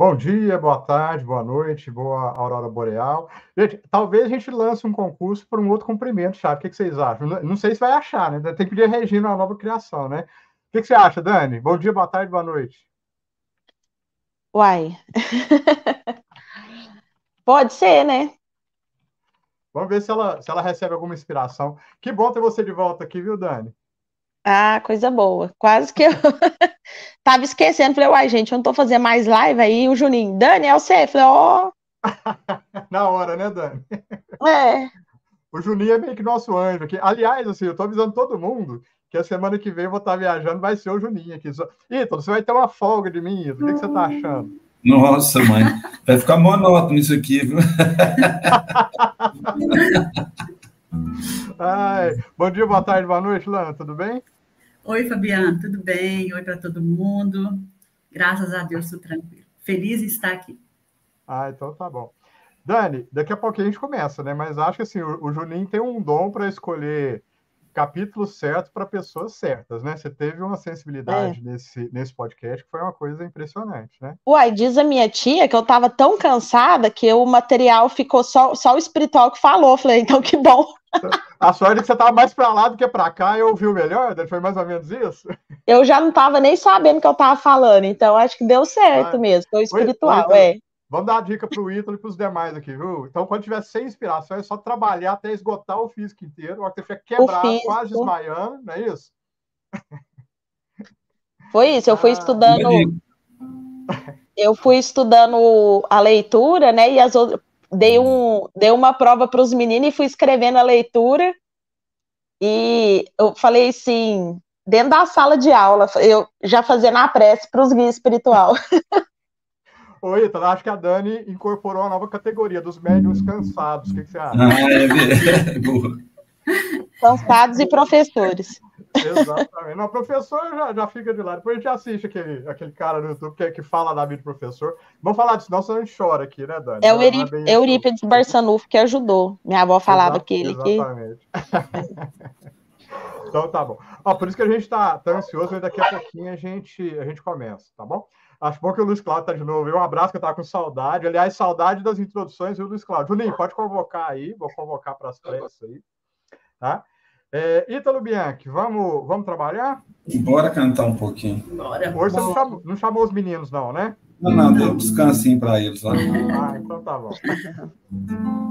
Bom dia, boa tarde, boa noite, boa aurora boreal. Gente, talvez a gente lance um concurso por um outro cumprimento, chato. O que, vocês acham? Não sei se vai achar, né? Tem que pedir a Regina uma nova criação, né? O que, que você acha, Dani? Bom dia, boa tarde, boa noite. Uai. Pode ser, né? Vamos ver se ela, se ela recebe alguma inspiração. Que bom ter você de volta aqui, viu, Dani? Ah, coisa boa. Quase que eu tava esquecendo. Falei, uai, gente, eu não tô fazendo mais live aí. O Juninho, Dani, é você? Falei, ó. Oh. Na hora, né, Dani? É. O Juninho é meio que nosso anjo aqui. Aliás, assim, eu tô avisando todo mundo que a semana que vem eu vou estar viajando, vai ser o Juninho aqui. Ítalo, você vai ter uma folga de mim, Ítalo. O que, que você tá achando? Nossa, mãe, vai ficar monótono isso aqui, viu? Ai, bom dia, boa tarde, boa noite, Lana, tudo bem? Oi, Fabiano, tudo bem? Oi para todo mundo. Graças a Deus, tudo tranquilo. Feliz em estar aqui. Ah, então tá bom. Dani, daqui a pouquinho a gente começa, né? Mas acho que assim, o, o Juninho tem um dom para escolher capítulo certo para pessoas certas, né? Você teve uma sensibilidade é. nesse, nesse podcast que foi uma coisa impressionante, né? Uai, diz a minha tia que eu estava tão cansada que o material ficou só, só o espiritual que falou. Falei, então que bom. A sorte é que você estava mais para lá do que para cá e ouviu melhor, foi mais ou menos isso? Eu já não estava nem sabendo que eu estava falando, então acho que deu certo ah, mesmo, foi espiritual, então, é. Vamos dar a dica para o Ítalo e para os demais aqui, viu? Então, quando tiver sem inspiração, é só trabalhar até esgotar o físico inteiro, até ficar quebrado, quase desmaiando, não é isso? Foi isso, eu fui ah, estudando. Eu fui estudando a leitura, né? E as outras. Dei, um, dei uma prova para os meninos e fui escrevendo a leitura. E eu falei assim, dentro da sala de aula, eu já fazendo a prece para os guias espiritual. Oi, então acho que a Dani incorporou a nova categoria dos médiums cansados. O que, que você acha? Ah, é, é boa. Cansados e professores. Exatamente. Não, professor já, já fica de lado. Depois a gente assiste aquele, aquele cara no YouTube que, que fala da vida de professor. Vamos falar disso, senão a gente chora aqui, né, Dani? É o Eri, é Eurípides Barçanufo que ajudou. Minha avó falava Exato, que ele. Exatamente. Que... então tá bom. Ó, por isso que a gente está tá ansioso e daqui a pouquinho a gente, a gente começa, tá bom? Acho bom que o Luiz Cláudio está de novo. Um abraço que eu estava com saudade. Aliás, saudade das introduções, viu, Luiz Cláudio? Juninho, pode convocar aí. Vou convocar para as preces aí. Tá? É, Ítalo Bianchi, vamos, vamos trabalhar? Bora cantar um pouquinho. Bora. Hoje você não chamou, não chamou os meninos, não, né? Não, não, deu um descansinho para eles lá. Ah, então tá bom.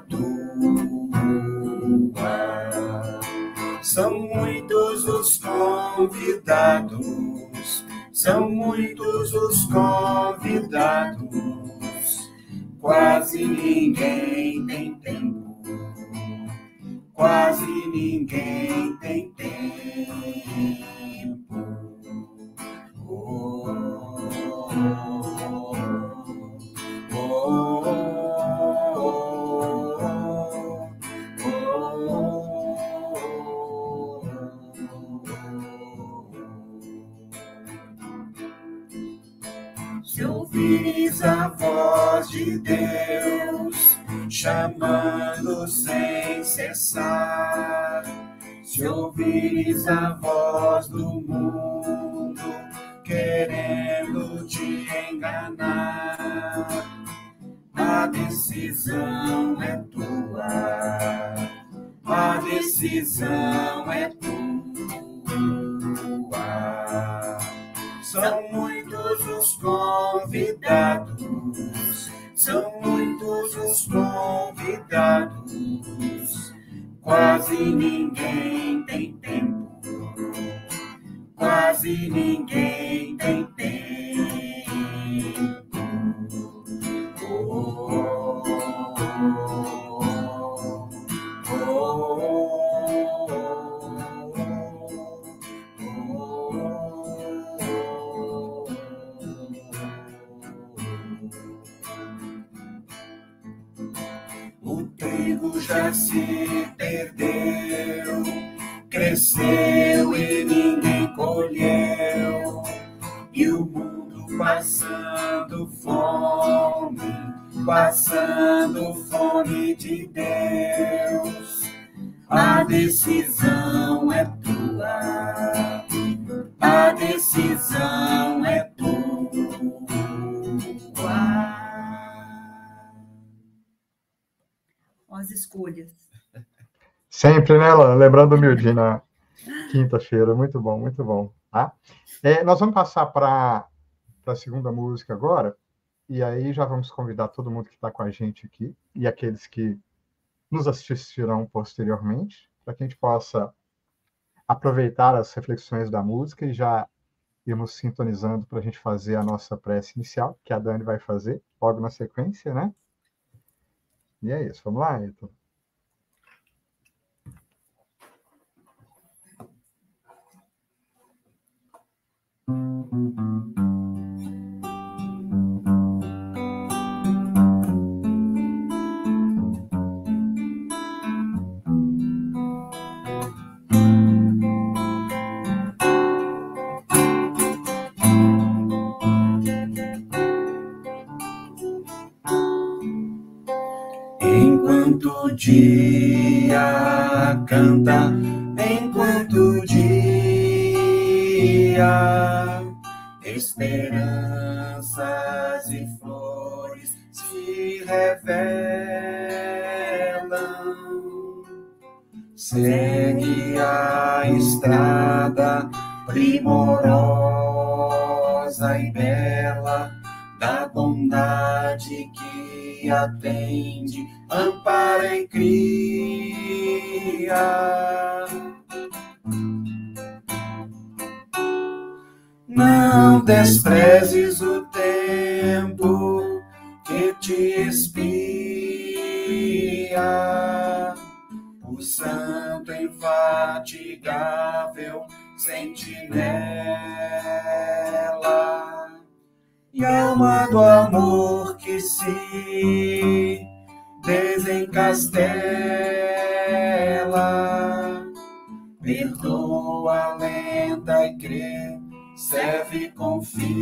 os convidados, são muitos os convidados. Quase ninguém tem tempo, quase ninguém tem ouvires a trigo já se perdeu, cresceu e ninguém colheu, e o mundo passando fome, passando Sempre, né, Lana? Lembrando o na quinta-feira. Muito bom, muito bom. Tá? É, nós vamos passar para a segunda música agora. E aí já vamos convidar todo mundo que está com a gente aqui e aqueles que nos assistirão posteriormente, para que a gente possa aproveitar as reflexões da música e já irmos sintonizando para a gente fazer a nossa prece inicial, que a Dani vai fazer logo na sequência, né? E é isso. Vamos lá, Ayrton. Dia canta, enquanto o dia, esperanças e flores se revelam. Segue a estrada primorosa e bela da bondade que atende, e cria. Não desprezes o tempo que te espia, o santo infatigável sentinela e alma do amor que se desencastela. Perdoa, lenta e crê, serve e confia.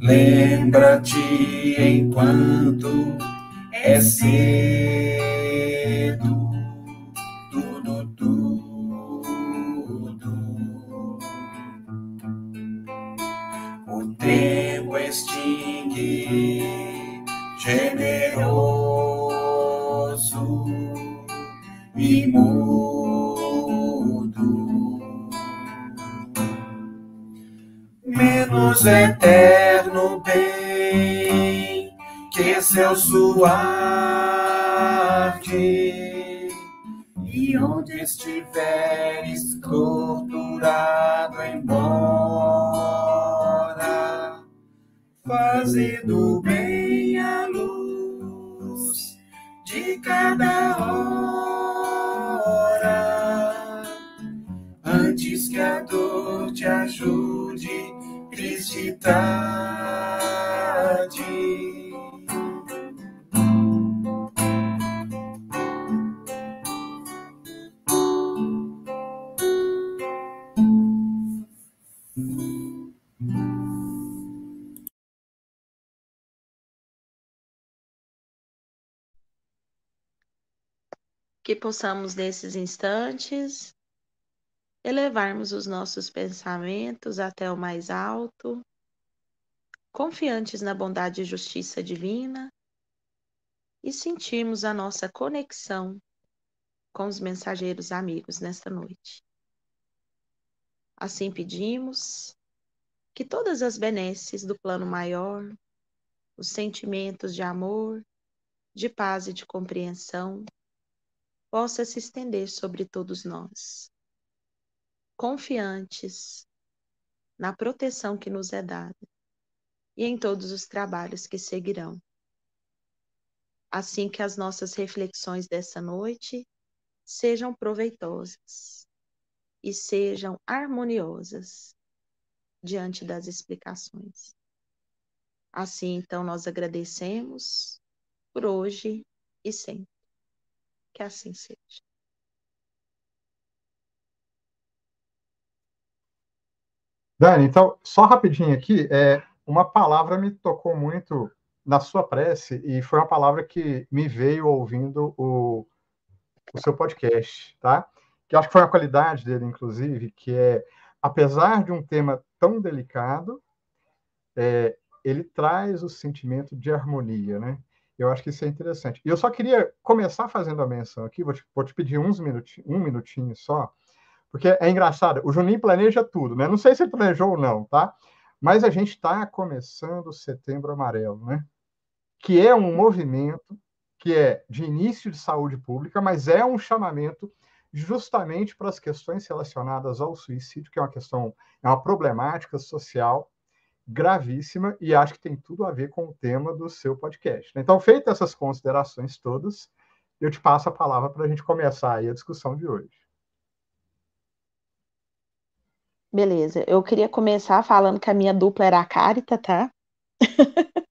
Lembra-te enquanto é cedo, Que possamos, nesses instantes, elevarmos os nossos pensamentos até o mais alto, confiantes na bondade e justiça divina, e sentirmos a nossa conexão com os mensageiros amigos nesta noite. Assim pedimos que todas as benesses do plano maior, os sentimentos de amor, de paz e de compreensão, possa se estender sobre todos nós, confiantes na proteção que nos é dada e em todos os trabalhos que seguirão. Assim que as nossas reflexões dessa noite sejam proveitosas e sejam harmoniosas diante das explicações. Assim, então, nós agradecemos por hoje e sempre. Que assim seja. Dani, então, só rapidinho aqui, é, uma palavra me tocou muito na sua prece e foi uma palavra que me veio ouvindo o, o seu podcast, tá? Que acho que foi uma qualidade dele, inclusive, que é, apesar de um tema tão delicado, é, ele traz o sentimento de harmonia, né? Eu acho que isso é interessante. E eu só queria começar fazendo a menção aqui, vou te, vou te pedir uns minutinho, um minutinho só, porque é engraçado, o Juninho planeja tudo, né? Não sei se ele planejou ou não, tá? Mas a gente está começando o Setembro Amarelo, né? Que é um movimento que é de início de saúde pública, mas é um chamamento justamente para as questões relacionadas ao suicídio, que é uma questão, é uma problemática social gravíssima e acho que tem tudo a ver com o tema do seu podcast. Né? Então, feitas essas considerações todas, eu te passo a palavra para a gente começar aí a discussão de hoje. Beleza, eu queria começar falando que a minha dupla era a Carita, tá?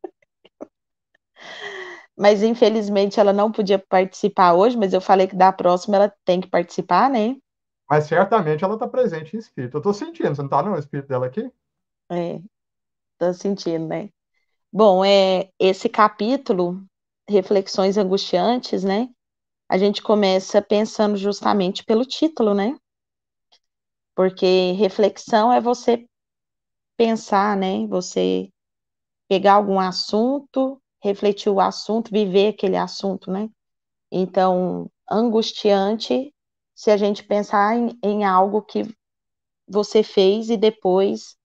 mas infelizmente ela não podia participar hoje, mas eu falei que da próxima ela tem que participar, né? Mas certamente ela está presente em espírito. Eu estou sentindo, você não está não, o espírito dela aqui? É, tô sentindo, né? Bom, é esse capítulo, Reflexões Angustiantes, né? A gente começa pensando justamente pelo título, né? Porque reflexão é você pensar, né? Você pegar algum assunto, refletir o assunto, viver aquele assunto, né? Então, angustiante se a gente pensar em, em algo que você fez e depois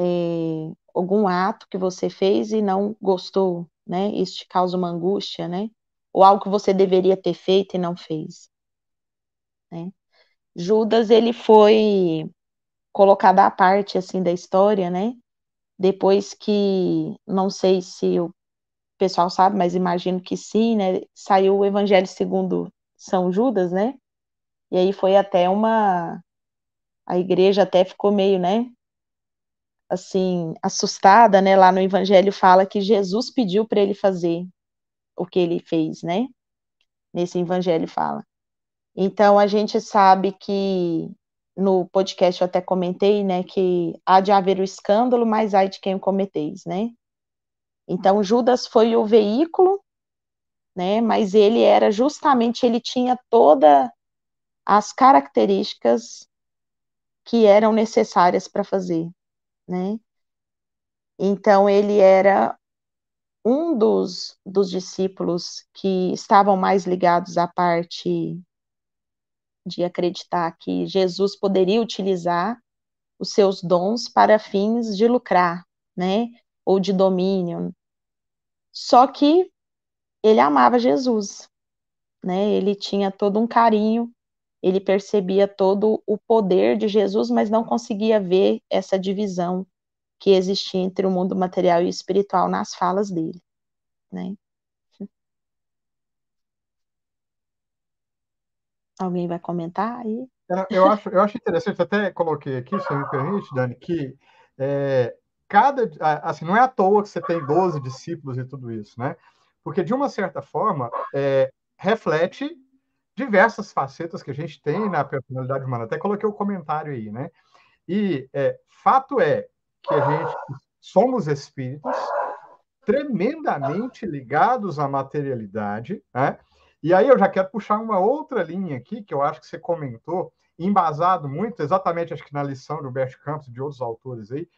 é, algum ato que você fez e não gostou, né? Isso te causa uma angústia, né? Ou algo que você deveria ter feito e não fez, né? Judas ele foi colocado à parte assim da história, né? Depois que não sei se o pessoal sabe, mas imagino que sim, né? Saiu o Evangelho segundo São Judas, né? E aí foi até uma a igreja até ficou meio, né? Assim, assustada, né? Lá no Evangelho fala que Jesus pediu para ele fazer o que ele fez, né? Nesse Evangelho fala. Então, a gente sabe que no podcast eu até comentei, né, que há de haver o escândalo, mas há de quem o cometeis, né? Então, Judas foi o veículo, né, mas ele era justamente, ele tinha todas as características que eram necessárias para fazer, né? Então, ele era um dos, dos discípulos que estavam mais ligados à parte de acreditar que Jesus poderia utilizar os seus dons para fins de lucrar, né, ou de domínio. Só que ele amava Jesus, né? Ele tinha todo um carinho, ele percebia todo o poder de Jesus, mas não conseguia ver essa divisão que existia entre o mundo material e espiritual nas falas dele, né? Alguém vai comentar aí? Eu acho, eu acho interessante, até coloquei aqui, se me permite, Dani, que é, cada. Assim, não é à toa que você tem 12 discípulos e tudo isso, né? Porque, de uma certa forma, é, reflete diversas facetas que a gente tem na personalidade humana. Até coloquei o comentário aí, né? E é, fato é que a gente somos espíritos tremendamente ligados à materialidade, né? E aí eu já quero puxar uma outra linha aqui, que eu acho que você comentou, embasado muito, exatamente acho que na lição de Humberto Campos e de outros autores aí,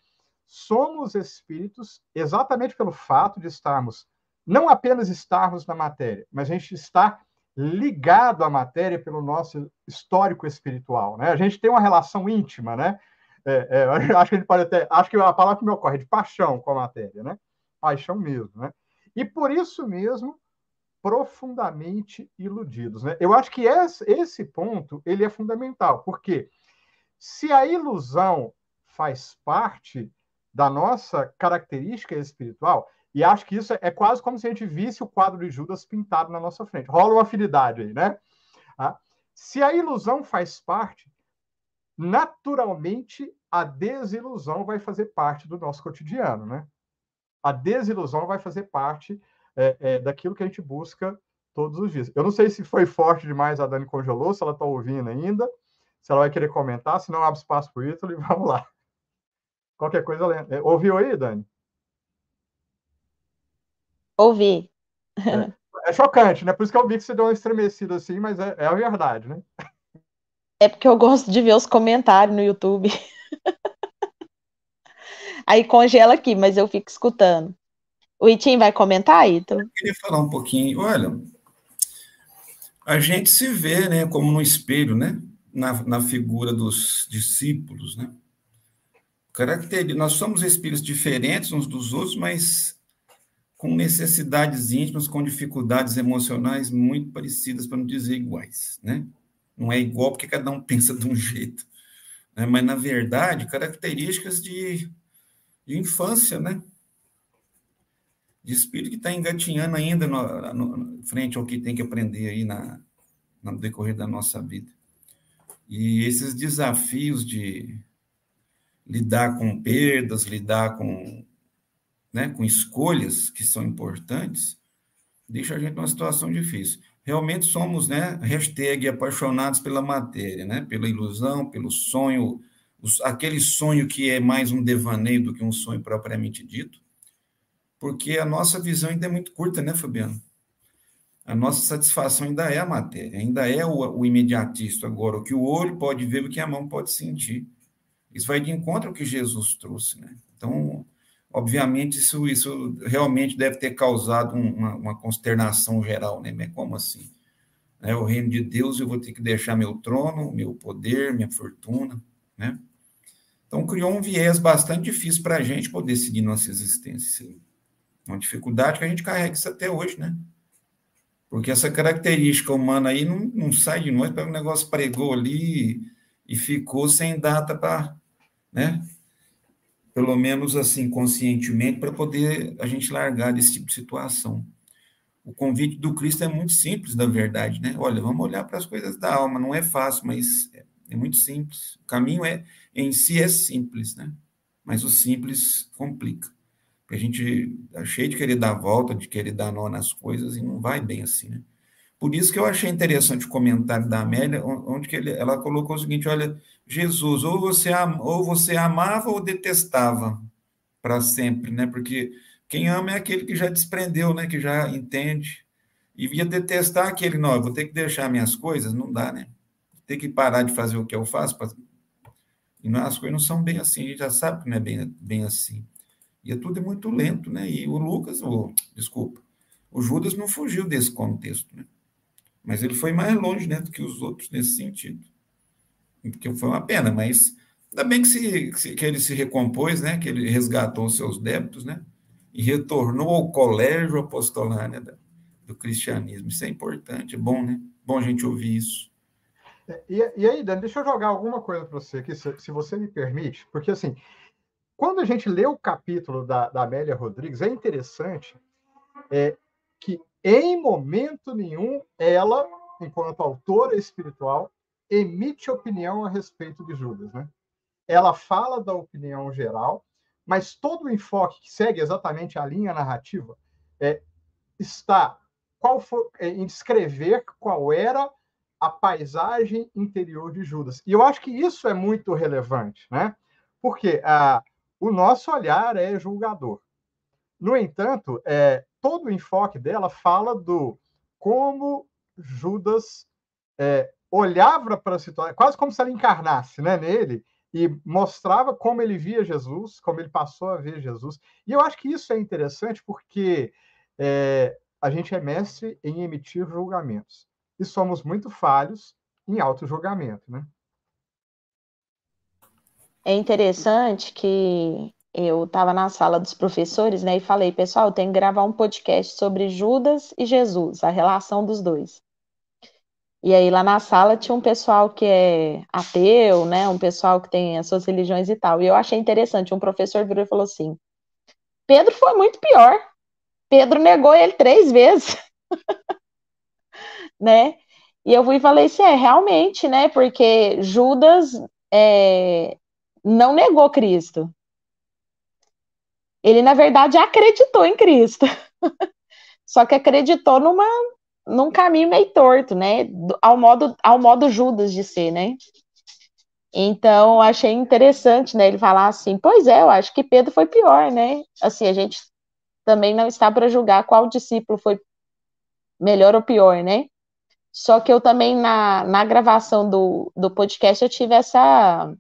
somos espíritos exatamente pelo fato de estarmos, não apenas estarmos na matéria, mas a gente está ligado à matéria pelo nosso histórico espiritual, né? A gente tem uma relação íntima, né? É, é, acho que a gente pode até, acho que a palavra que me ocorre é de paixão com a matéria, né? Paixão mesmo, né? E por isso mesmo profundamente iludidos. Né? Eu acho que esse ponto ele é fundamental, porque se a ilusão faz parte da nossa característica espiritual, e acho que isso é quase como se a gente visse o quadro de Judas pintado na nossa frente. Rola uma afinidade aí, né? Ah, Se a ilusão faz parte, naturalmente a desilusão vai fazer parte do nosso cotidiano, né? A desilusão vai fazer parte é, é, daquilo que a gente busca todos os dias. Eu não sei se foi forte demais a Dani congelou, se ela está ouvindo ainda, se ela vai querer comentar, se não abre espaço para o Ítalo e vamos lá. Qualquer coisa, é, ouviu aí, Dani? Ouvi. É, é, chocante, né? Por isso que eu vi que você deu uma estremecida assim, mas é, é a verdade, né? É porque eu gosto de ver os comentários no YouTube. Aí congela aqui, mas eu fico escutando. O Itim vai comentar, Ito? Eu queria falar um pouquinho. Olha, a gente se vê, né, como no espelho, né, na, na figura dos discípulos, né? Característica, nós somos espíritos diferentes uns dos outros, mas com necessidades íntimas, com dificuldades emocionais muito parecidas, para não dizer iguais, né? Não é igual porque cada um pensa de um jeito, né? mas na verdade características de, de infância, né? De espírito que está engatinhando ainda no, no, frente ao que tem que aprender aí na, no decorrer da nossa vida. E esses desafios de lidar com perdas, lidar com, né, com escolhas que são importantes, deixa a gente numa situação difícil. Realmente somos, né, hashtag apaixonados pela matéria, né, pela ilusão, pelo sonho, os, aquele sonho que é mais um devaneio do que um sonho propriamente dito, porque a nossa visão ainda é muito curta, né, Fabiano? a nossa satisfação ainda é a matéria, ainda é o, o imediatista agora, o que o olho pode ver, o que a mão pode sentir. Isso vai de encontro ao que Jesus trouxe, né? Então, obviamente, isso, isso realmente deve ter causado uma, uma consternação geral, né? Mas como assim? É o reino de Deus, eu vou ter que deixar meu trono, meu poder, minha fortuna, né? Então, criou um viés bastante difícil para a gente poder seguir nossa existência. Uma dificuldade que a gente carrega isso até hoje, né? Porque essa característica humana aí não, não sai de nós, pega um negócio pregou ali e ficou sem data para, né? Pelo menos assim, conscientemente, para poder a gente largar desse tipo de situação. O convite do Cristo é muito simples, na verdade, né? Olha, vamos olhar para as coisas da alma, não é fácil, mas é, é muito simples. O caminho é em si é simples, né? Mas o simples complica a gente é cheio de querer dar volta, de querer dar nó nas coisas, e não vai bem assim, né? Por isso que eu achei interessante o comentário da Amélia, onde que ele, ela colocou o seguinte: olha, Jesus, ou você, ou você amava ou detestava para sempre, né? Porque quem ama é aquele que já desprendeu, né? Que já entende. E via detestar aquele, não, eu vou ter que deixar minhas coisas, não dá, né? Ter que parar de fazer o que eu faço. Pra... E não, as coisas não são bem assim, a gente já sabe que não é bem, bem assim. E é tudo é muito lento, né? E o Lucas, o, desculpa, o Judas não fugiu desse contexto, né? Mas ele foi mais longe né, do que os outros nesse sentido. Porque foi uma pena, mas ainda bem que, se, que ele se recompôs, né? Que ele resgatou os seus débitos, né? E retornou ao colégio apostolar né, do cristianismo. Isso é importante, é bom, né? Bom a gente ouvir isso. É, e, e aí, Dani, deixa eu jogar alguma coisa para você aqui, se, se você me permite, porque assim, quando a gente lê o capítulo da, da Amélia Rodrigues, é interessante é, que, em momento nenhum, ela, enquanto autora espiritual, emite opinião a respeito de Judas. Né? Ela fala da opinião geral, mas todo o enfoque que segue exatamente a linha narrativa é, está qual foi, é, em descrever qual era a paisagem interior de Judas. E eu acho que isso é muito relevante, né? Porque a, o nosso olhar é julgador. No entanto, é, todo o enfoque dela fala do como Judas é, olhava para a situação, quase como se ela encarnasse né, nele, e mostrava como ele via Jesus, como ele passou a ver Jesus. E eu acho que isso é interessante porque é, a gente é mestre em emitir julgamentos. E somos muito falhos em auto-julgamento, né? É interessante que eu estava na sala dos professores, né, e falei, pessoal, tenho que gravar um podcast sobre Judas e Jesus, a relação dos dois. E aí lá na sala tinha um pessoal que é ateu, né, um pessoal que tem as suas religiões e tal. E eu achei interessante, um professor virou e falou assim: Pedro foi muito pior. Pedro negou ele três vezes, né? E eu fui e falei assim, é, realmente, né? Porque Judas é, não negou Cristo. Ele, na verdade, acreditou em Cristo. Só que acreditou numa, num caminho meio torto, né? Ao modo, ao modo Judas de ser, né? Então, achei interessante, né, ele falar assim, pois é, eu acho que Pedro foi pior, né? Assim, a gente também não está para julgar qual discípulo foi melhor ou pior, né? Só que eu também, na, na gravação do, do podcast, eu tive essa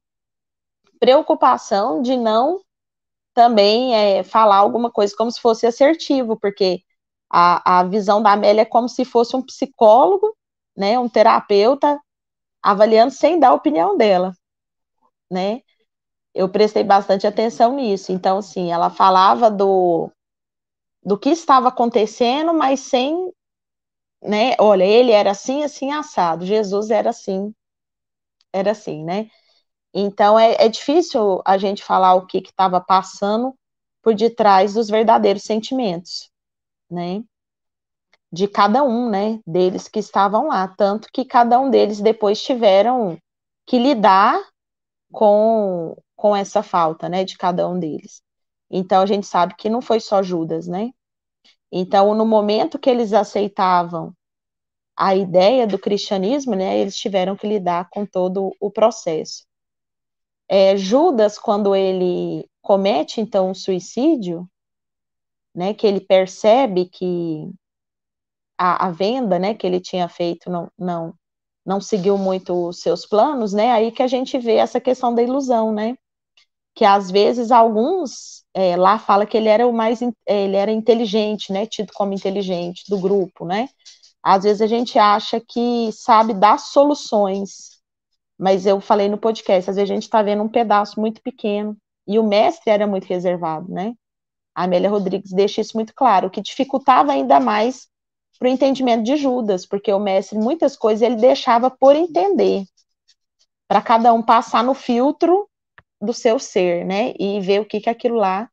preocupação de não também é, falar alguma coisa como se fosse assertivo, porque a, a visão da Amélia é como se fosse um psicólogo, né, um terapeuta, avaliando sem dar a opinião dela, né? Eu prestei bastante atenção nisso. Então, assim, ela falava do, do que estava acontecendo, mas sem, né? Olha, ele era assim, assim, assado. Jesus era assim, era assim, né? Então, é, é difícil a gente falar o que estava passando por detrás dos verdadeiros sentimentos né? De cada um, né, deles que estavam lá, tanto que cada um deles depois tiveram que lidar com, com essa falta, né, de cada um deles. Então a gente sabe que não foi só Judas, né? Então, no momento que eles aceitavam a ideia do cristianismo, né, eles tiveram que lidar com todo o processo. É, Judas, quando ele comete então um suicídio, né, que ele percebe que a, a, venda, né, que ele tinha feito não, não, não seguiu muito os seus planos, né, aí que a gente vê essa questão da ilusão, né, que às vezes alguns é, lá fala que ele era o mais, ele era inteligente, né, tido como inteligente do grupo, né, às vezes a gente acha que sabe dar soluções, mas eu falei no podcast, às vezes a gente está vendo um pedaço muito pequeno, e o mestre era muito reservado, né, a Amélia Rodrigues deixa isso muito claro, o que dificultava ainda mais para o entendimento de Judas, porque o mestre, muitas coisas, ele deixava por entender, para cada um passar no filtro do seu ser, né, e ver o que, que aquilo lá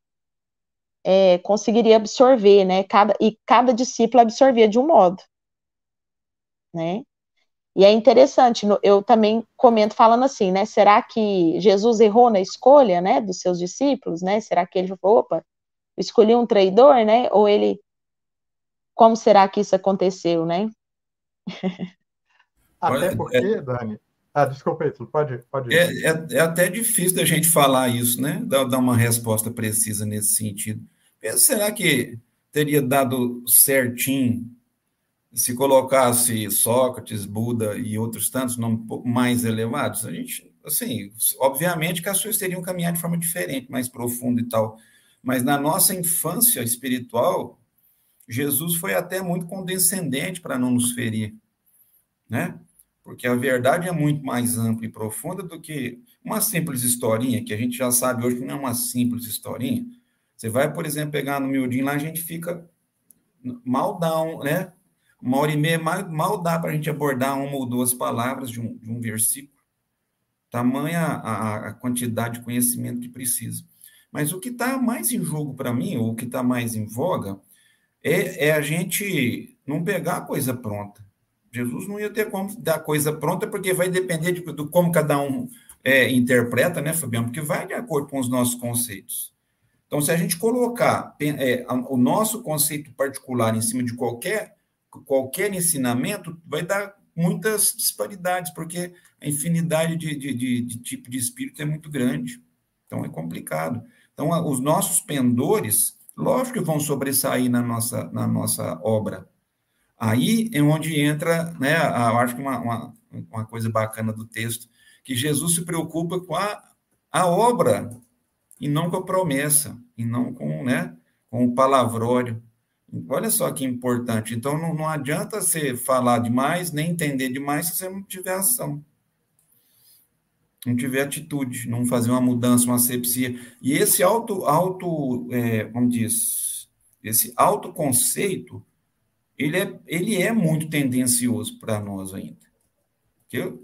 é, conseguiria absorver, né, cada, e cada discípulo absorvia de um modo, né, e é interessante, eu também comento falando assim, né, será que Jesus errou na escolha, né, dos seus discípulos, né, será que ele opa, escolhi um traidor, né? Ou ele. Como será que isso aconteceu, né? Até porque, é... Dani. Ah, desculpa, aí, pode, pode é, é, é, até difícil da gente falar isso, né? Dar, dar uma resposta precisa nesse sentido. Será que teria dado certinho se colocasse Sócrates, Buda e outros tantos nomes mais elevados? A gente, assim, obviamente que as coisas teriam caminhado de forma diferente, mais profunda e tal. Mas na nossa infância espiritual, Jesus foi até muito condescendente para não nos ferir, né? Porque a verdade é muito mais ampla e profunda do que uma simples historinha, que a gente já sabe hoje que não é uma simples historinha. Você vai, por exemplo, pegar no miudinho lá, a gente fica mal dá um, né? Uma hora e meia, mal, mal dá para a gente abordar uma ou duas palavras de um, de um versículo. Tamanha a, a quantidade de conhecimento que precisa. Mas o que está mais em jogo para mim, ou o que está mais em voga, é, é, a gente não pegar a coisa pronta. Jesus não ia ter como dar coisa pronta, porque vai depender de, de como cada um é, interpreta, né, Fabiano? Porque vai de acordo com os nossos conceitos. Então, se a gente colocar é, o nosso conceito particular em cima de qualquer, qualquer ensinamento, vai dar muitas disparidades, porque a infinidade de, de, de, de tipo de espírito é muito grande. Então, é complicado. Então, os nossos pendores, lógico que vão sobressair na nossa, na nossa obra. Aí é onde entra, né, eu acho que uma, uma, uma coisa bacana do texto, que Jesus se preocupa com a, a obra e não com a promessa, e não com, né, com o palavrório. Olha só que importante. Então, não, não adianta você falar demais, nem entender demais se você não tiver ação não tiver atitude, não fazer uma mudança, uma asepsia. E esse auto, auto é, como diz, esse autoconceito, ele é, ele é muito tendencioso para nós ainda. Porque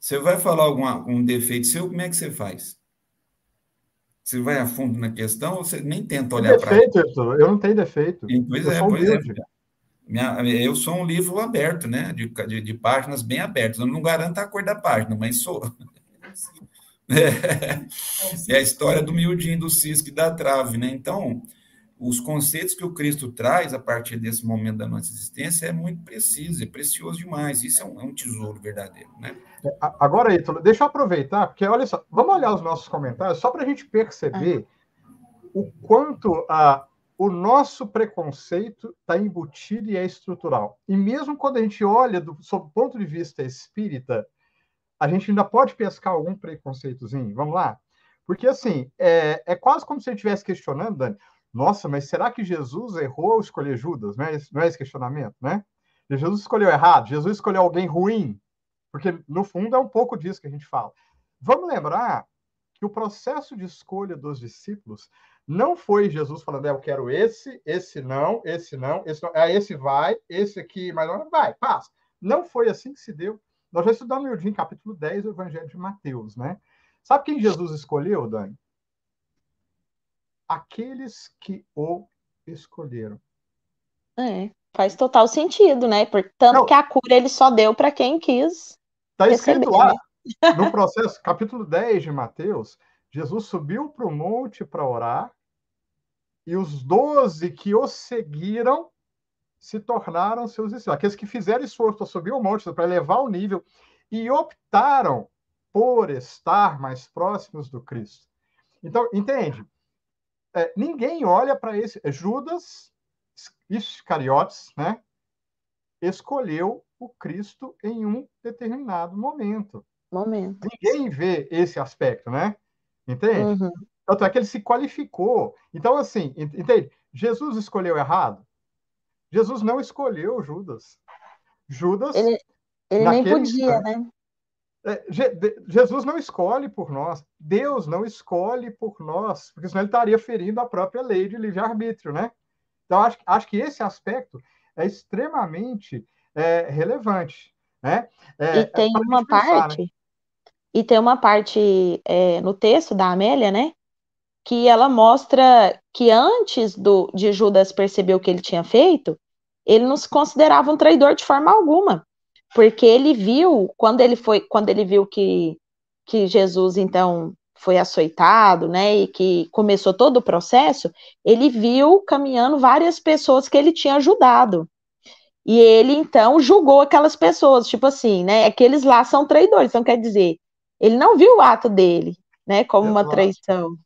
você vai falar algum um defeito seu, como é que você faz? Você vai a fundo na questão ou você nem tenta olhar para... Defeito, eu não tenho defeito. Pois eu é, pois é. Minha, eu sou um livro aberto, né? De, de, de, páginas bem abertas. Eu não garanto a cor da página, mas sou. É, é a história do miudinho do cisco e da trave, né? Então, os conceitos que o Cristo traz a partir desse momento da nossa existência é muito preciso, é precioso demais. Isso é um, é um tesouro verdadeiro, né? É, agora, Ítalo, deixa eu aproveitar, porque olha só, vamos olhar os nossos comentários só para a gente perceber o quanto a, o nosso preconceito está embutido e é estrutural. E mesmo quando a gente olha do, sob o ponto de vista espírita, a gente ainda pode pescar algum preconceitozinho. Vamos lá? Porque, assim, é, é quase como se a gente estivesse questionando, Dani, nossa, mas será que Jesus errou ao escolher Judas? Não é, não é esse questionamento, né? Jesus escolheu errado, Jesus escolheu alguém ruim, porque no fundo é um pouco disso que a gente fala. Vamos lembrar que o processo de escolha dos discípulos não foi Jesus falando, é, eu quero esse, esse não, esse não, esse não, é, esse vai, esse aqui, mas não vai, passa. Não foi assim que se deu. Nós já estudamos em capítulo 10 do Evangelho de Mateus, né? Sabe quem Jesus escolheu, Dani? aqueles que o escolheram. É, faz total sentido, né? Portanto, Não, que a cura ele só deu para quem quis. Está escrito lá, né? no processo, capítulo 10 de Mateus, Jesus subiu para o monte para orar, e os doze que o seguiram se tornaram seus discípulos. Aqueles que fizeram esforço para subir o monte, para elevar o nível, e optaram por estar mais próximos do Cristo. Então, entende? é, ninguém olha para esse. É, Judas Iscariotes, né? Escolheu o Cristo em um determinado momento. Momento. Ninguém vê esse aspecto, né? Entende? Uhum. Tanto é que ele se qualificou. Então, assim, entende? Jesus escolheu errado? Jesus não escolheu Judas. Judas. Ele, ele nem podia, instante, né? É, Jesus não escolhe por nós, Deus não escolhe por nós, porque senão ele estaria ferindo a própria lei de livre-arbítrio, né? Então, acho, acho que esse aspecto é extremamente é, relevante, né? É, e tem uma pensar, né? parte, né? E tem uma parte é, no texto da Amélia, né? Que ela mostra que antes do, de Judas perceber o que ele tinha feito, ele não se considerava um traidor de forma alguma porque ele viu quando ele foi quando ele viu que que Jesus então foi açoitado, né, e que começou todo o processo, ele viu caminhando várias pessoas que ele tinha ajudado. E ele então julgou aquelas pessoas, tipo assim, né, aqueles lá são traidores, então quer dizer, ele não viu o ato dele, né, como Exato. uma traição.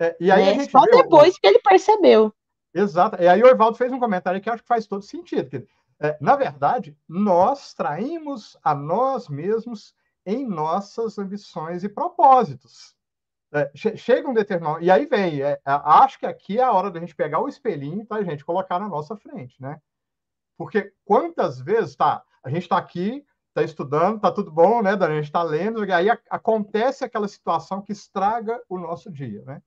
É, e aí né? Só viu, depois que ele percebeu. Exato. E aí o Evaldo fez um comentário que eu acho que faz todo sentido. Que é, na verdade, nós traímos a nós mesmos em nossas ambições e propósitos. É, chega um determinado. E aí vem, é, acho que aqui é a hora da gente pegar o espelhinho para a gente colocar na nossa frente, né? Porque quantas vezes, tá, a gente está aqui, está estudando, está tudo bom, né, Dani? A gente está lendo, e aí acontece aquela situação que estraga o nosso dia, né?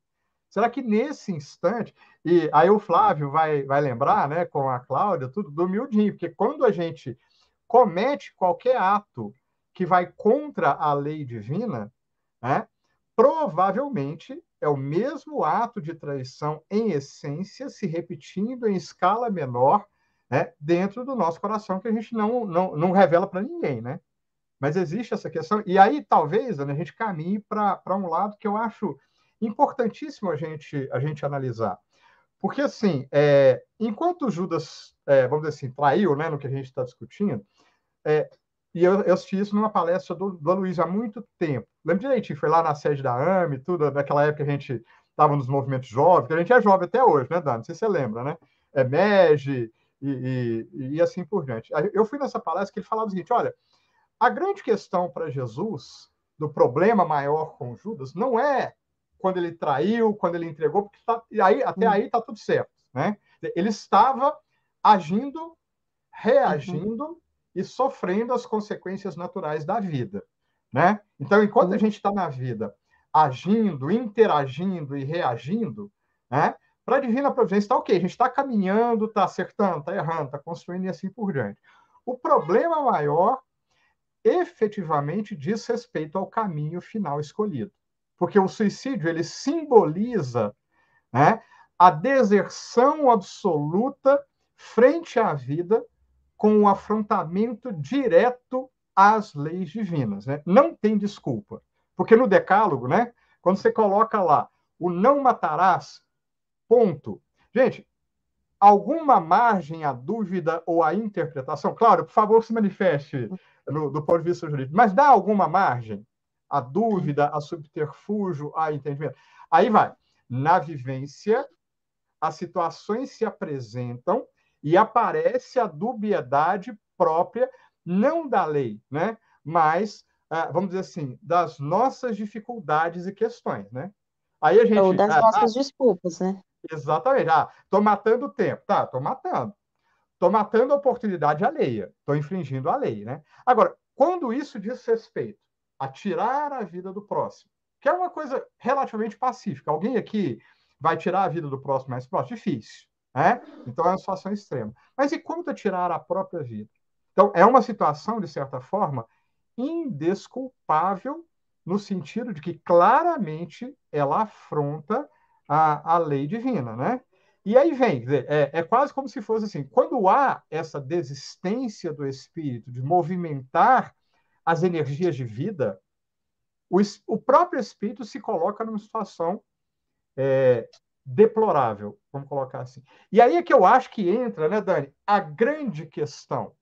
Será que nesse instante, e aí o Flávio vai, vai lembrar, né, com a Cláudia, tudo do miudinho, porque quando a gente comete qualquer ato que vai contra a lei divina, né, provavelmente é o mesmo ato de traição em essência se repetindo em escala menor né, dentro do nosso coração que a gente não, não, não revela para ninguém, né? Mas existe essa questão. E aí, talvez, a gente caminhe para um lado que eu acho importantíssimo a gente, a gente analisar. Porque, assim, é, enquanto Judas, é, vamos dizer assim, traiu, né, no que a gente está discutindo, é, e eu, eu, assisti isso numa palestra do, do Luiz há muito tempo. Lembro direitinho, foi lá na sede da AME, tudo, naquela época a gente estava nos movimentos jovens, que a gente é jovem até hoje, né, Dan? Não sei se você lembra, né? É MEG e, e, e assim por diante. Eu fui nessa palestra que ele falava o seguinte: olha, a grande questão para Jesus, do problema maior com Judas, não é quando ele traiu, quando ele entregou, porque tá, e aí, até hum. aí está tudo certo. Né? Ele estava agindo, reagindo uhum. e sofrendo as consequências naturais da vida. Né? Então, enquanto uhum. a gente está na vida agindo, interagindo e reagindo, né? Para a divina providência está ok, a gente está caminhando, está acertando, está errando, está construindo e assim por diante. O problema maior efetivamente diz respeito ao caminho final escolhido porque o suicídio ele simboliza né, a deserção absoluta frente à vida com o afrontamento direto às leis divinas. Né? Não tem desculpa. Porque no Decálogo, né, quando você coloca lá o não matarás, ponto. Gente, alguma margem à dúvida ou à interpretação? Claro, por favor, se manifeste no, do ponto de vista jurídico, mas dá alguma margem à dúvida, a subterfúgio, a entendimento? Aí vai. Na vivência, as situações se apresentam e aparece a dubiedade própria, não da lei, né? mas, ah, vamos dizer assim, das nossas dificuldades e questões. Né? Aí a gente, Ou das nossas ah, desculpas, né? Exatamente. Ah, estou matando o tempo. Tá, estou matando. Estou matando a oportunidade alheia. Estou infringindo a lei. Né? Agora, quando isso diz respeito a tirar a vida do próximo, que é uma coisa relativamente pacífica. Alguém aqui vai tirar a vida do próximo mais próximo? Difícil. Né? Então é uma situação extrema. Mas e quanto tirar a própria vida? Então, é uma situação, de certa forma, indesculpável, no sentido de que claramente ela afronta a, a lei divina, né? E aí vem, é, é, quase como se fosse assim: quando há essa desistência do espírito de movimentar as energias de vida, o, o próprio espírito se coloca numa situação é, deplorável, vamos colocar assim. E aí é que eu acho que entra, né, Dani, a grande questão,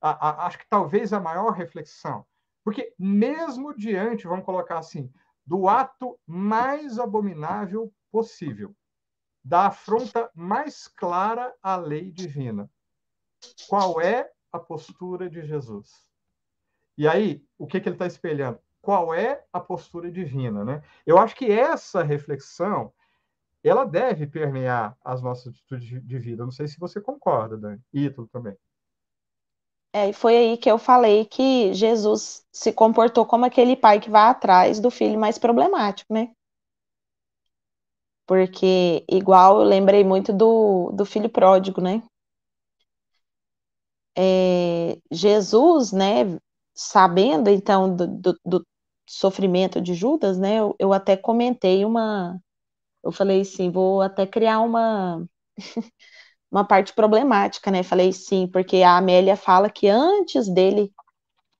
a, a, acho que talvez a maior reflexão, porque mesmo diante, vamos colocar assim, do ato mais abominável possível, da afronta mais clara à lei divina, qual é a postura de Jesus? E aí, o que, que ele está espelhando? Qual é a postura divina? Né? Eu acho que essa reflexão ela deve permear as nossas atitudes de vida. Não sei se você concorda, Dani. Ítalo também. É, foi aí que eu falei que Jesus se comportou como aquele pai que vai atrás do filho mais problemático, né? Porque, igual, eu lembrei muito do, do filho pródigo, né? É, Jesus, né, sabendo, então, do, do, do, sofrimento de Judas, né, eu, eu até comentei uma, eu falei assim, vou até criar uma uma parte problemática, né? Falei sim, porque a Amélia fala que antes dele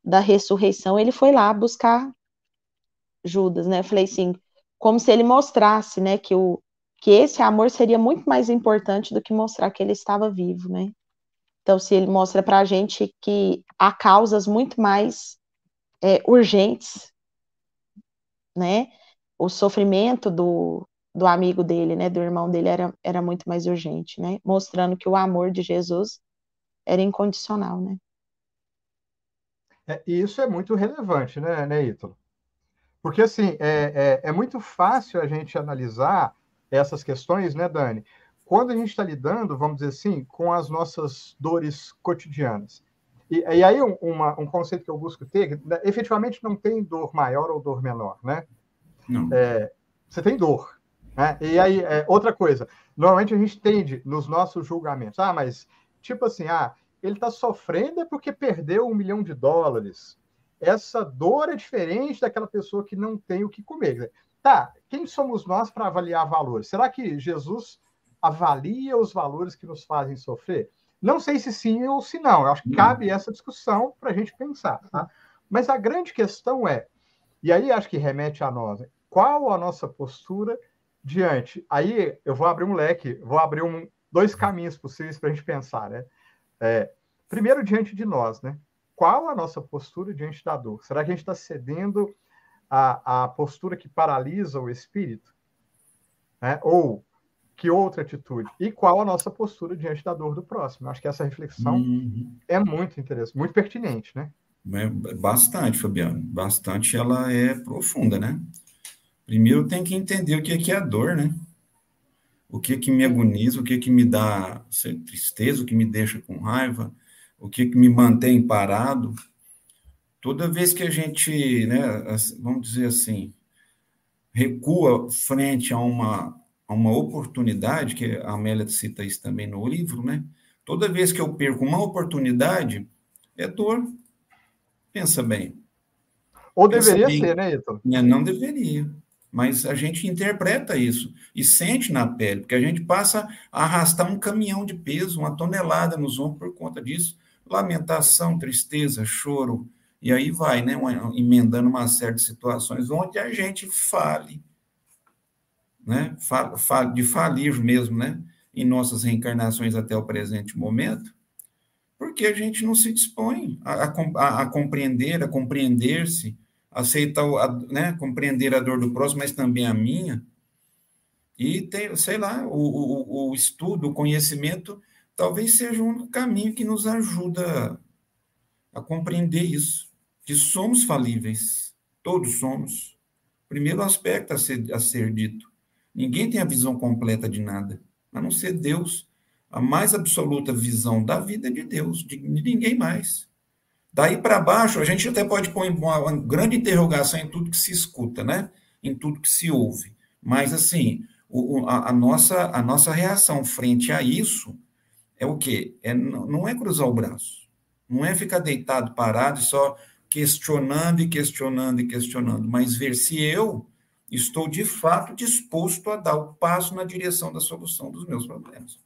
da ressurreição ele foi lá buscar Judas, né? Falei assim, como se ele mostrasse, né, que o que esse amor seria muito mais importante do que mostrar que ele estava vivo, né? Então, se ele mostra para a gente que há causas muito mais é, urgentes, né? O sofrimento do, do amigo dele, né, do irmão dele, era, era muito mais urgente, né, mostrando que o amor de Jesus era incondicional, né. É, e isso é muito relevante, né, né Ítalo? Porque, assim, é, é, é, muito fácil a gente analisar essas questões, né, Dani, quando a gente está lidando, vamos dizer assim, com as nossas dores cotidianas. E, e aí, um, uma, um conceito que eu busco ter, né, efetivamente não tem dor maior ou dor menor, né? Não. É, você tem dor, né? E aí, é, outra coisa, normalmente a gente tende nos nossos julgamentos, ah, mas tipo assim, ah, ele está sofrendo é porque perdeu um milhão de dólares. Essa dor é diferente daquela pessoa que não tem o que comer. Tá, quem somos nós para avaliar valores? Será que Jesus avalia os valores que nos fazem sofrer? Não sei se sim ou se não. Eu acho que cabe essa discussão para a gente pensar. Tá? Mas a grande questão é, e aí acho que remete a nós, qual a nossa postura diante. Aí eu vou abrir um leque, vou abrir um, dois caminhos possíveis para a gente pensar, né? É, primeiro, diante de nós, né? Qual a nossa postura diante da dor? Será que a gente está cedendo à, à postura que paralisa o espírito? Né? Ou que outra atitude? E qual a nossa postura diante da dor do próximo? Acho que essa reflexão uhum. é muito interessante, muito pertinente, né? É bastante, Fabiano. Bastante ela é profunda, né? Primeiro tem que entender o que é, que é a dor, né? O que é que me agoniza, o que é que me dá tristeza, o que me deixa com raiva, o que é que me mantém parado. Toda vez que a gente, né, vamos dizer assim, recua frente a uma, a uma oportunidade, que a Amélia cita isso também no livro, né? Toda vez que eu perco uma oportunidade, é dor. Pensa bem. Ou Pensa deveria bem. ser, né, Ito? É, não deveria mas a gente interpreta isso e sente na pele, porque a gente passa a arrastar um caminhão de peso, uma tonelada nos ombros por conta disso, lamentação, tristeza, choro, e aí vai, né, uma, emendando uma série de situações onde a gente fale, né, de falir mesmo, né, em nossas reencarnações até o presente momento, porque a gente não se dispõe a, a, a compreender, a compreender-se, aceitar, a, né, compreender a dor do próximo, mas também a minha, e tem, sei lá, o, o, o estudo, o conhecimento, talvez seja um caminho que nos ajuda a compreender isso, que somos falíveis, todos somos. Primeiro aspecto a ser, a ser dito. Ninguém tem a visão completa de nada, a não ser Deus. A mais absoluta visão da vida é de Deus, de ninguém mais. Daí para baixo, a gente até pode pôr uma grande interrogação em tudo que se escuta, né? Em tudo que se ouve. Mas, assim, o, a, a, nossa, a nossa reação frente a isso é o quê? É, não é cruzar o braço. Não é ficar deitado, parado só questionando e questionando e questionando, mas ver se eu estou de fato disposto a dar o passo na direção da solução dos meus problemas,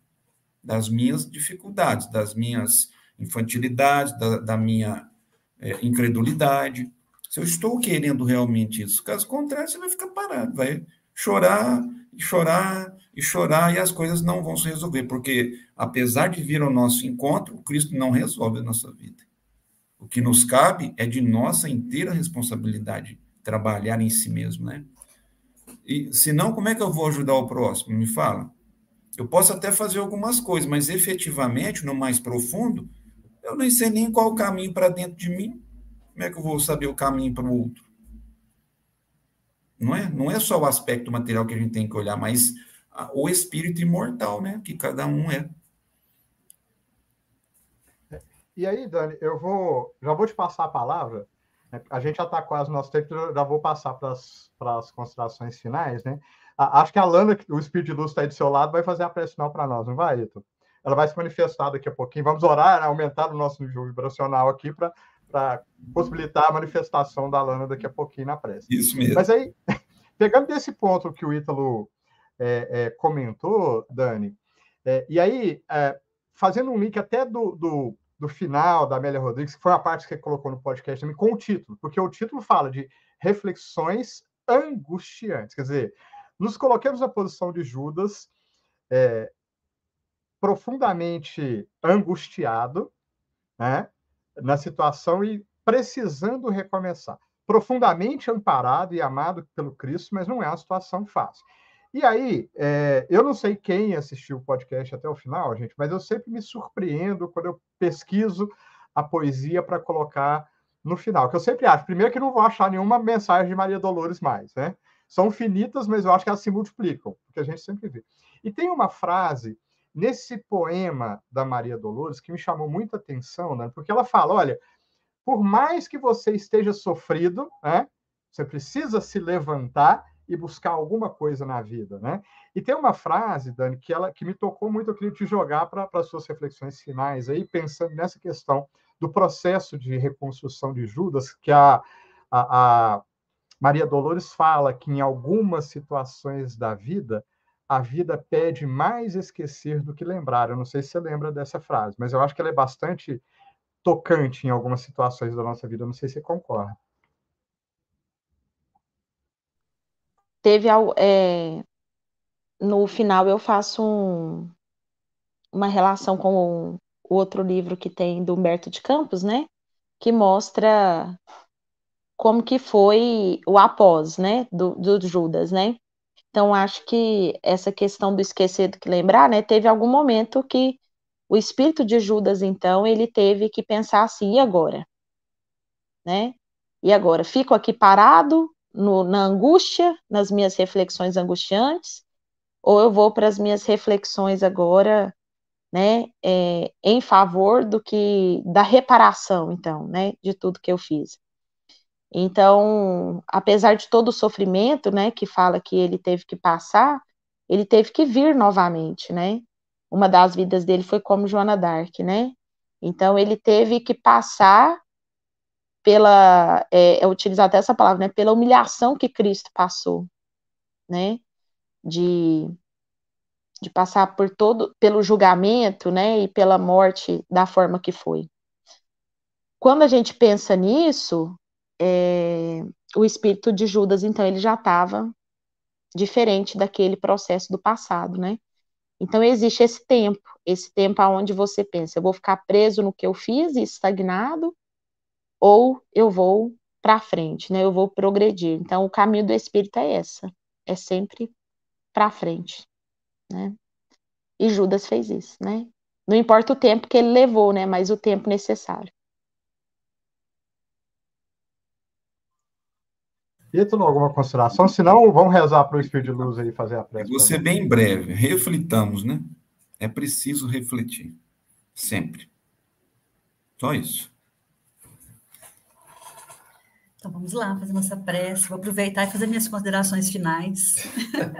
das minhas dificuldades, das minhas infantilidades, da, da minha é, incredulidade. Se eu estou querendo realmente isso, caso contrário, você vai ficar parado, vai chorar e chorar e chorar e as coisas não vão se resolver, porque apesar de vir ao nosso encontro, o Cristo não resolve a nossa vida. O que nos cabe é de nossa inteira responsabilidade trabalhar em si mesmo, né? E senão, como é que eu vou ajudar o próximo? Me fala. Eu posso até fazer algumas coisas, mas efetivamente, no mais profundo, eu nem sei nem qual o caminho para dentro de mim. Como é que eu vou saber o caminho para o outro? Não é, não é só o aspecto material que a gente tem que olhar, mas o espírito imortal, né? Que cada um é. E aí, Dani, eu vou, já vou te passar a palavra. A gente já está quase no nosso tempo, já vou passar para as considerações finais, né? Acho que a Lana, o Espírito de Luz está aí do seu lado, vai fazer a prece final para nós, não vai, Ito? Ela vai se manifestar daqui a pouquinho. Vamos orar, né? aumentar o nosso nível vibracional aqui para possibilitar a manifestação da Lana daqui a pouquinho na prece. Isso mesmo. Mas aí, pegando desse ponto que o Ítalo é, é, comentou, Dani, é, e aí, é, fazendo um link até do, do do final da Amélia Rodrigues, que foi a parte que colocou no podcast também, com o título, porque o título fala de reflexões angustiantes. Quer dizer, nos coloquemos na posição de Judas, é, profundamente angustiado né, na situação e precisando recomeçar. Profundamente amparado e amado pelo Cristo, mas não é uma situação fácil. E aí, é, eu não sei quem assistiu o podcast até o final, gente, mas eu sempre me surpreendo quando eu pesquiso a poesia para colocar no final. Que eu sempre acho, primeiro, que não vou achar nenhuma mensagem de Maria Dolores mais, né? São finitas, mas eu acho que elas se multiplicam, porque a gente sempre vê. E tem uma frase nesse poema da Maria Dolores que me chamou muita atenção, né? Porque ela fala: olha, por mais que você esteja sofrido, né? Você precisa se levantar e buscar alguma coisa na vida, né? E tem uma frase, Dani, que ela que me tocou muito, eu queria te jogar para as suas reflexões finais aí, pensando nessa questão do processo de reconstrução de Judas, que a, a, a Maria Dolores fala que em algumas situações da vida, a vida pede mais esquecer do que lembrar. Eu não sei se você lembra dessa frase, mas eu acho que ela é bastante tocante em algumas situações da nossa vida. Eu não sei se você concorda. teve é, no final eu faço um, uma relação com o, outro livro que tem do Humberto de Campos, né? Que mostra como que foi o após, né? Do, do Judas, né? Então acho que essa questão do esquecer do que lembrar, né? Teve algum momento que o espírito de Judas, então, ele teve que pensar assim, e agora? Né? E agora? Fico aqui parado, no, na angústia, nas minhas reflexões angustiantes, ou eu vou para as minhas reflexões agora, né, é, em favor do que da reparação, então, né, de tudo que eu fiz. Então, apesar de todo o sofrimento, né, que fala que ele teve que passar, ele teve que vir novamente, né? Uma das vidas dele foi como Joana Dark, né? Então, ele teve que passar pela, é, é utilizar até essa palavra, né, pela humilhação que Cristo passou, né, de, de passar por todo, pelo julgamento, né, e pela morte da forma que foi. quando a gente pensa nisso, é, o espírito de Judas, então, ele já estava diferente daquele processo do passado, né? Então, existe esse tempo, esse tempo onde você pensa, eu vou ficar preso no que eu fiz e estagnado, ou eu vou para frente, né? Eu vou progredir. Então, o caminho do espírito é essa, é sempre para frente, né? E Judas fez isso, né? Não importa o tempo que ele levou, né? Mas o tempo necessário. Ítalo, alguma consideração? Se não, vamos rezar para o Espírito de Luz aí fazer a prece. Vou ser bem breve. Reflitamos, né? É preciso refletir. Sempre. Só isso. Então vamos lá, fazer nossa prece. Vou aproveitar e fazer minhas considerações finais.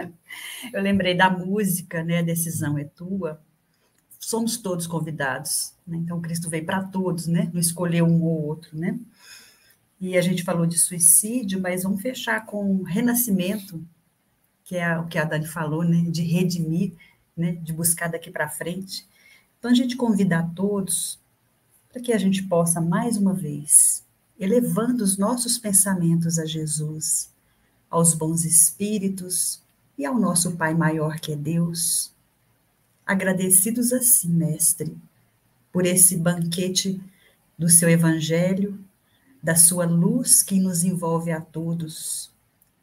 Eu lembrei da música, né? A decisão é tua. Somos todos convidados. Né? Então Cristo veio para todos, né? Não escolheu um ou outro, né? E a gente falou de suicídio, mas vamos fechar com renascimento, que é o que a Dani falou, né? De redimir, né? De buscar daqui para frente. Então a gente convida a todos para que a gente possa mais uma vez elevando os nossos pensamentos a Jesus, aos bons espíritos e ao nosso Pai maior que é Deus. Agradecidos assim, Mestre, por esse banquete do seu Evangelho, da sua luz que nos envolve a todos,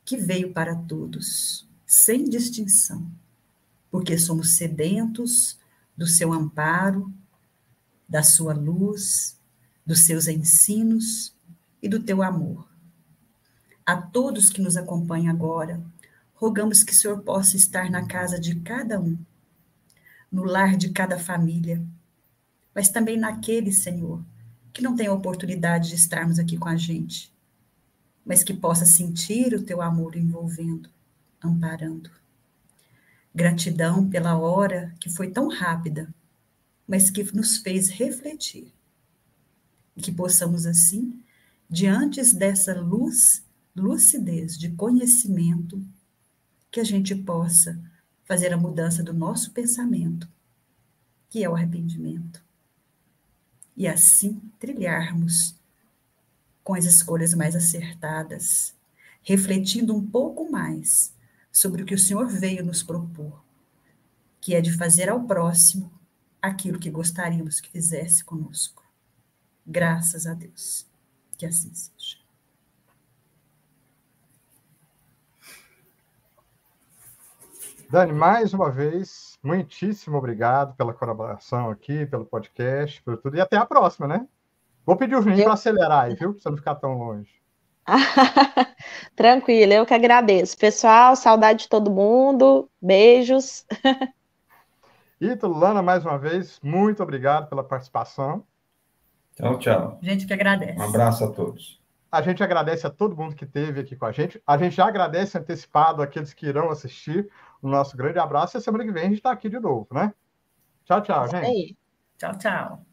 que veio para todos, sem distinção, porque somos sedentos do seu amparo, da sua luz, dos seus ensinos e do teu amor. A todos que nos acompanham agora, rogamos que o Senhor possa estar na casa de cada um, no lar de cada família, mas também naquele, Senhor, que não tem a oportunidade de estarmos aqui com a gente, mas que possa sentir o teu amor envolvendo, amparando. Gratidão pela hora que foi tão rápida, mas que nos fez refletir. E que possamos, assim, diante dessa luz, lucidez de conhecimento, que a gente possa fazer a mudança do nosso pensamento, que é o arrependimento. E assim trilharmos com as escolhas mais acertadas, refletindo um pouco mais sobre o que o Senhor veio nos propor, que é de fazer ao próximo aquilo que gostaríamos que fizesse conosco. Graças a Deus. Que assim seja. Dani, mais uma vez, muitíssimo obrigado pela colaboração aqui, pelo podcast, por tudo. E até a próxima, né? Vou pedir o Juninho eu... para acelerar aí, viu? Para você não ficar tão longe. Tranquilo, eu que agradeço. Pessoal, saudade de todo mundo. Beijos. Ítalo, Lana, mais uma vez, muito obrigado pela participação. Tchau, tchau. A gente que agradece. Um abraço a todos. A gente agradece a todo mundo que esteve aqui com a gente. A gente já agradece antecipado aqueles que irão assistir. O nosso grande abraço. E a semana que vem a gente está aqui de novo, né? Tchau, tchau, gente. Tchau, tchau.